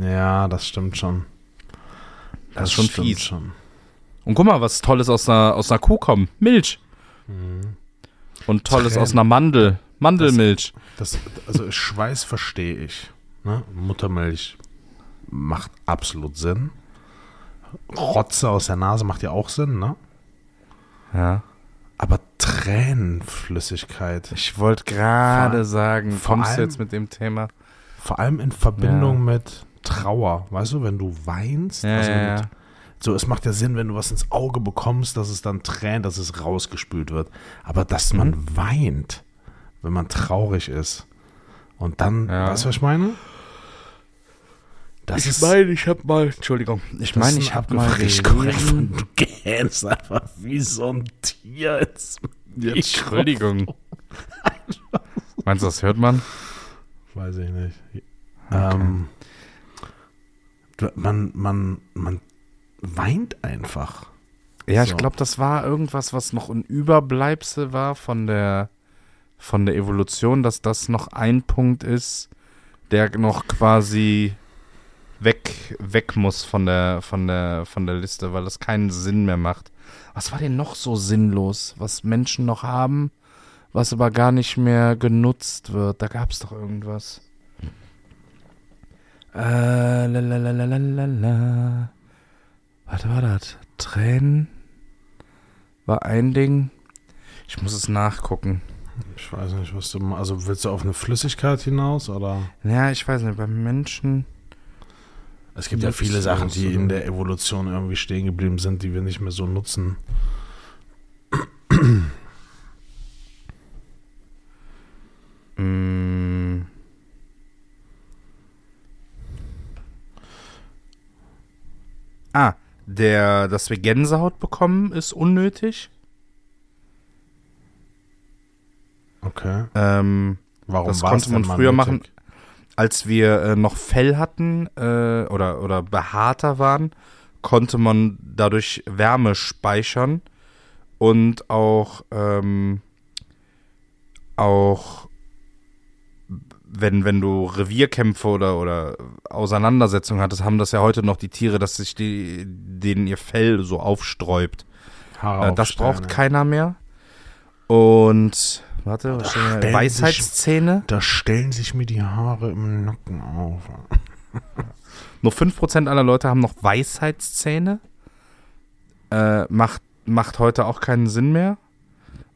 Ja, das stimmt schon. das, ist schon stimmt fies. Schon. Und guck mal, was Tolles aus einer, aus einer Kuh kommt. Milch. Und Tolles Tränen. aus einer Mandel. Mandelmilch. Das, also Schweiß verstehe ich. Ne? Muttermilch macht absolut Sinn. Rotze aus der Nase macht ja auch Sinn, ne? Ja. Aber Tränenflüssigkeit, Ich wollte gerade sagen, kommst du allem- jetzt mit dem Thema? vor allem in Verbindung Ja. mit Trauer, weißt du, wenn du weinst, Ja, also ja, mit. So es macht ja Sinn, wenn du was ins Auge bekommst, dass es dann tränt, dass es rausgespült wird, aber dass Mhm. man weint, wenn man traurig ist und dann, Ja. weißt du, was ich meine? Das ist ich habe mal, Entschuldigung, ich meine, ich habe mal gelesen, Du gähnst einfach wie so ein Tier ins Ja. Entschuldigung. Meinst du, das hört man? Weiß ich nicht. Ähm, du- man, man, man weint einfach. Ja, ich So. glaube, das war irgendwas, was noch ein Überbleibsel war von der, von der Evolution, dass das noch ein Punkt ist, der noch quasi weg, weg muss von der, von der, von der Liste, weil das keinen Sinn mehr macht. Was war denn noch so sinnlos, was Menschen noch haben, was aber gar nicht mehr genutzt wird? Da gab es doch irgendwas. Äh, la, la, la, la, la, la, la. Was war das? Tränen war ein Ding. Ich muss es nachgucken. Ich weiß nicht, was du. Also willst du auf eine Flüssigkeit hinaus oder? Ja, ich weiß nicht, beim Menschen. Es gibt ja viele Sachen, die in der Evolution irgendwie stehen geblieben sind, die wir nicht mehr so nutzen. Mm. Ah, der, dass wir Gänsehaut bekommen, ist unnötig. Okay. Ähm, Warum Das konnte man früher nötig? machen. als wir äh, noch Fell hatten äh, oder, oder behaarter waren, konnte man dadurch Wärme speichern und auch, ähm, auch wenn, wenn du Revierkämpfe oder, oder Auseinandersetzungen hattest, haben das ja heute noch die Tiere, dass sich die, denen ihr Fell so aufsträubt. Äh, das braucht keiner mehr. Und, warte, was stellen hier? sich- Weisheitszähne. Da stellen sich mir die Haare im Nacken auf. Nur 5% aller Leute haben noch Weisheitszähne. Äh, macht, macht heute auch keinen Sinn mehr.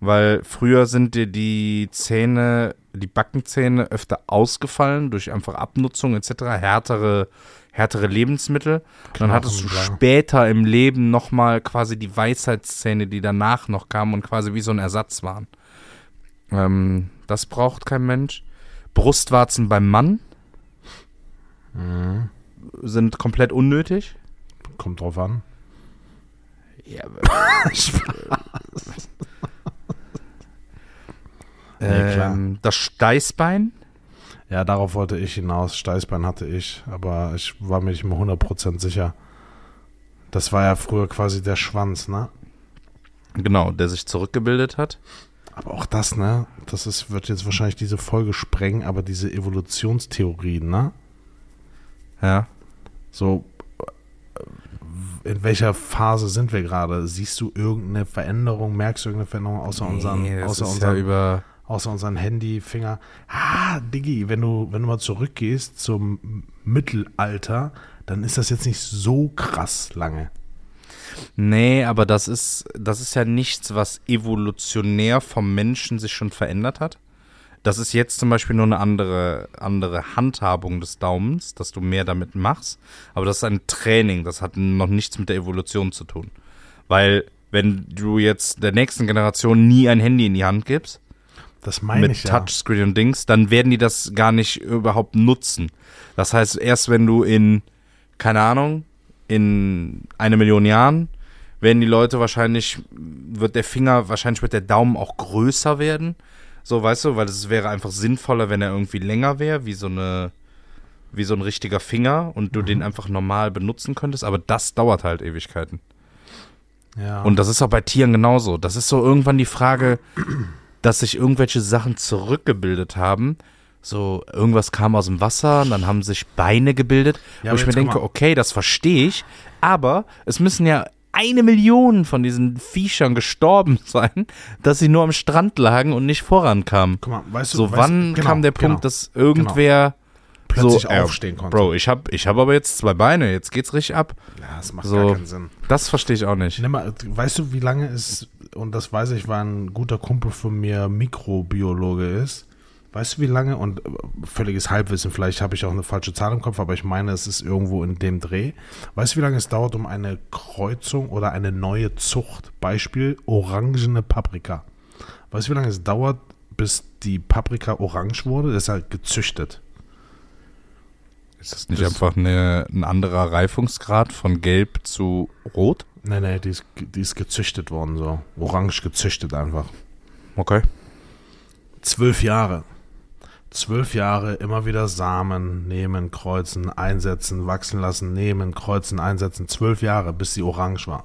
Weil früher sind dir die Zähne, die Backenzähne öfter ausgefallen durch einfach Abnutzung etc., härtere, härtere Lebensmittel. Dann hattest du später im Leben nochmal quasi die Weisheitszähne, die danach noch kamen und quasi wie so ein Ersatz waren. Ähm, das braucht kein Mensch. Brustwarzen beim Mann Mhm. sind komplett unnötig. Kommt drauf an. Ja, Ja, ähm, das Steißbein. Ja, darauf wollte ich hinaus. Steißbein hatte ich, aber ich war mir nicht mehr 100% sicher. Das war ja früher quasi der Schwanz, ne? Genau, der sich zurückgebildet hat. Aber auch das, ne? Das ist, wird jetzt wahrscheinlich diese Folge sprengen, aber diese Evolutionstheorien, ne? Ja. So, äh, in welcher Phase sind wir gerade? Siehst du irgendeine Veränderung? Merkst du irgendeine Veränderung außer unseren, Nee, das außer ist unseren, ja über. Außer unseren Handyfinger? Ah, Diggi, wenn du, wenn du mal zurückgehst zum Mittelalter, dann ist das jetzt nicht so krass lange. Nee, aber das ist, das ist ja nichts, was evolutionär vom Menschen sich schon verändert hat. Das ist jetzt zum Beispiel nur eine andere, andere Handhabung des Daumens, dass du mehr damit machst. Aber das ist ein Training, das hat noch nichts mit der Evolution zu tun. Weil, wenn du jetzt der nächsten Generation nie ein Handy in die Hand gibst, das meine mit Touchscreen und Dings, dann werden die das gar nicht überhaupt nutzen. Das heißt, erst wenn du in, keine Ahnung, in eine Million Jahren werden die Leute wahrscheinlich, wird der Finger, wahrscheinlich wird der Daumen auch größer werden. So, weißt du, weil es wäre einfach sinnvoller, wenn er irgendwie länger wäre, wie so eine, wie so ein richtiger Finger und du mhm. den einfach normal benutzen könntest, aber das dauert halt Ewigkeiten. Ja. Und das ist auch bei Tieren genauso. Das ist so irgendwann die Frage, dass sich irgendwelche Sachen zurückgebildet haben. So, irgendwas kam aus dem Wasser und dann haben sich Beine gebildet, ja, wo ich mir denke, okay, das verstehe ich, aber es müssen ja eine Million von diesen Viechern gestorben sein, dass sie nur am Strand lagen und nicht vorankamen. Guck mal, weißt du, so, weißt, wann genau, kam der Punkt, genau, dass irgendwer genau. plötzlich so, aufstehen konnte? Bro, ich habe ich hab aber jetzt zwei Beine, jetzt geht's richtig ab. Ja, das macht so, gar keinen Sinn. Das verstehe ich auch nicht. Mal, weißt du, wie lange es, und das weiß ich, weil ein guter Kumpel von mir Mikrobiologe ist, Weißt du, wie lange? Und äh, völliges Halbwissen, vielleicht habe ich auch eine falsche Zahl im Kopf, aber ich meine, es ist irgendwo in dem Dreh. Weißt du, wie lange es dauert, um eine Kreuzung oder eine neue Zucht, Beispiel orangene Paprika. Weißt du, wie lange es dauert, bis die Paprika orange wurde? Das ist halt gezüchtet. Ist das nicht das einfach eine, ein anderer Reifungsgrad von gelb zu rot? Nein, nein, die ist, die ist gezüchtet worden, so. Orange gezüchtet einfach. Okay. Zwölf Jahre zwölf Jahre immer wieder Samen nehmen, kreuzen, einsetzen, wachsen lassen, nehmen, kreuzen, einsetzen. Zwölf Jahre, bis sie orange war.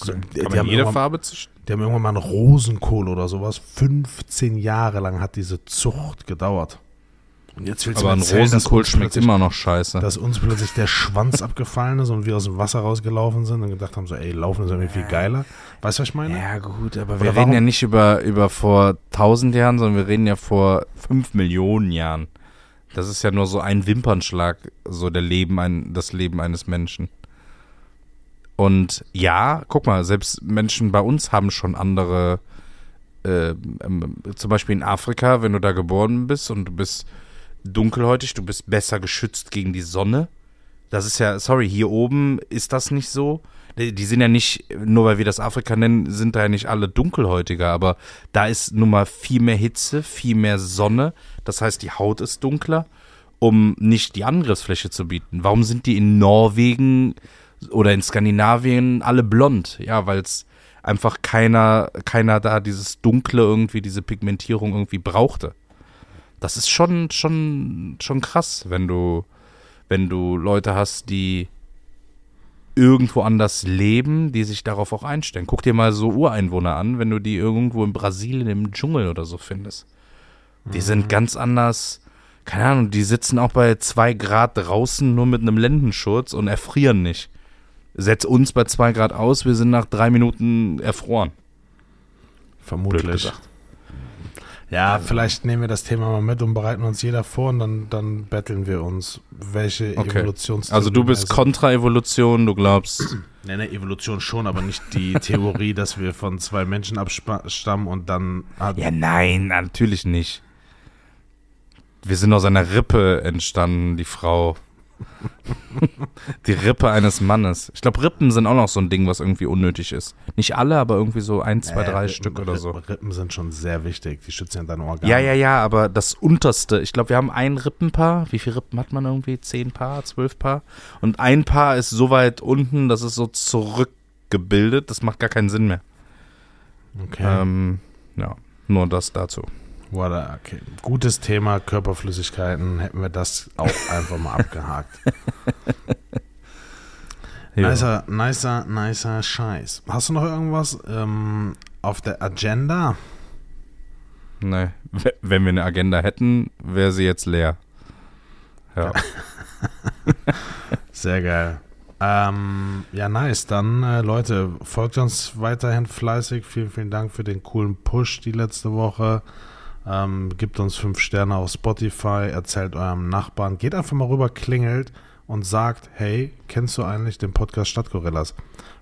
Okay. Die, die haben jede Farbe züchten? Die haben irgendwann mal einen Rosenkohl oder sowas. 15 Jahre lang hat diese Zucht gedauert. Und jetzt willst Aber ein erzählen, Rosenkohl schmeckt immer noch scheiße. Dass uns plötzlich der Schwanz abgefallen ist und wir aus dem Wasser rausgelaufen sind und gedacht haben, so, ey, laufen ist irgendwie viel geiler. Weißt du, was ich meine? Ja, gut, aber Oder wir reden ja nicht über, über vor tausend Jahren, sondern wir reden ja vor fünf Millionen Jahren. Das ist ja nur so ein Wimpernschlag, so der Leben, ein, das Leben eines Menschen. Und ja, guck mal, selbst Menschen bei uns haben schon andere, äh, ähm, zum Beispiel in Afrika, wenn du da geboren bist und du bist dunkelhäutig, du bist besser geschützt gegen die Sonne. Das ist ja, sorry, hier oben ist das nicht so. Die sind ja nicht, nur weil wir das Afrika nennen, sind da ja nicht alle dunkelhäutiger, aber da ist nun mal viel mehr Hitze, viel mehr Sonne. Das heißt, die Haut ist dunkler, um nicht die Angriffsfläche zu bieten. Warum sind die in Norwegen oder in Skandinavien alle blond? Ja, weil es einfach keiner, keiner da dieses Dunkle irgendwie, diese Pigmentierung irgendwie brauchte das ist schon, schon, schon krass, wenn du, wenn du Leute hast, die irgendwo anders leben, die sich darauf auch einstellen. Guck dir mal so Ureinwohner an, wenn du die irgendwo in Brasilien im Dschungel oder so findest. Die mhm. sind ganz anders, keine Ahnung, die sitzen auch bei zwei Grad draußen nur mit einem Lendenschutz und erfrieren nicht. Setz uns bei zwei Grad aus, wir sind nach drei Minuten erfroren. Vermutlich. Ja, vielleicht nehmen wir das Thema mal mit und bereiten uns jeder vor und dann, dann betteln wir uns, welche okay. Evolutionstheorie. Also du bist Kontra-Evolution, du glaubst. Nee, nee, Evolution schon, aber nicht die Theorie, dass wir von zwei Menschen abstammen und dann. Ja, nein, natürlich nicht. Wir sind aus einer Rippe entstanden, die Frau. Die Rippe eines Mannes. Ich glaube, Rippen sind auch noch so ein Ding, was irgendwie unnötig ist. Nicht alle, aber irgendwie so ein, zwei, äh, drei Rippen, Stück oder so. Rippen sind schon sehr wichtig. Die schützen ja deine Organe. Ja, ja, ja, aber das unterste. Ich glaube, wir haben ein Rippenpaar. Wie viele Rippen hat man irgendwie? Zehn Paar, zwölf Paar? Und ein Paar ist so weit unten, das ist so zurückgebildet. Das macht gar keinen Sinn mehr. Okay. Ähm, ja, nur das dazu. Voilà, okay. Gutes Thema, Körperflüssigkeiten, hätten wir das auch einfach mal abgehakt. nicer, nicer, nicer Scheiß. Hast du noch irgendwas ähm, auf der Agenda? Nee, wenn wir eine Agenda hätten, wäre sie jetzt leer. Ja. Sehr geil. Ähm, ja, nice. Dann, äh, Leute, folgt uns weiterhin fleißig. Vielen, vielen Dank für den coolen Push die letzte Woche. Ähm, gebt uns fünf Sterne auf Spotify, erzählt eurem Nachbarn, geht einfach mal rüber, klingelt und sagt, hey, kennst du eigentlich den Podcast Stadtgorillas?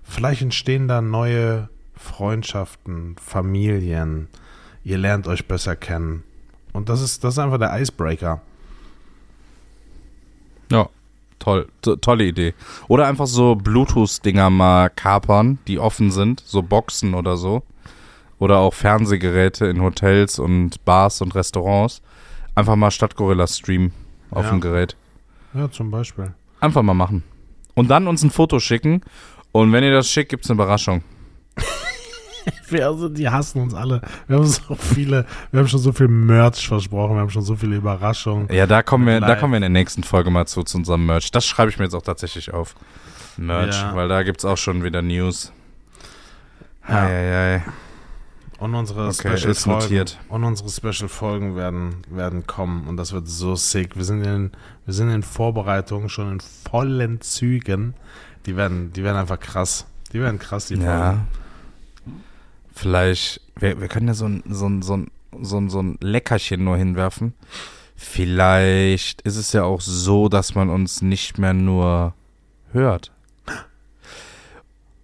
Vielleicht entstehen da neue Freundschaften, Familien, ihr lernt euch besser kennen. Und das ist, das ist einfach der Icebreaker. Ja, toll, to tolle Idee. Oder einfach so Bluetooth-Dinger mal kapern, die offen sind, so Boxen oder so. Oder auch Fernsehgeräte in Hotels und Bars und Restaurants. Einfach mal Stadtgorilla streamen auf Ja. dem Gerät. Ja, zum Beispiel. Einfach mal machen. Und dann uns ein Foto schicken. Und wenn ihr das schickt, gibt's eine Überraschung. Wir, also, die hassen uns alle. Wir haben so viele, wir haben schon so viel Merch versprochen, wir haben schon so viele Überraschungen. Ja, da kommen wir, da kommen wir in der nächsten Folge mal zu, zu unserem Merch. Das schreibe ich mir jetzt auch tatsächlich auf. Merch, Ja. weil da gibt's auch schon wieder News. Ja. Ei, ei, ei. Und unsere Okay, Special Folgen, und unsere Special Folgen werden, werden kommen und das wird so sick. Wir sind in, wir sind in Vorbereitung, schon in vollen Zügen. Die werden, die werden einfach krass. Die werden krass, die Ja. Folgen. Vielleicht, wir, wir können ja so ein, so, ein, so, ein, so, ein, so ein Leckerchen nur hinwerfen. Vielleicht ist es ja auch so, dass man uns nicht mehr nur hört.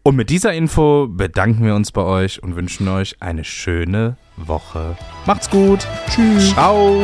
Und mit dieser Info bedanken wir uns bei euch und wünschen euch eine schöne Woche. Macht's gut. Tschüss. Ciao.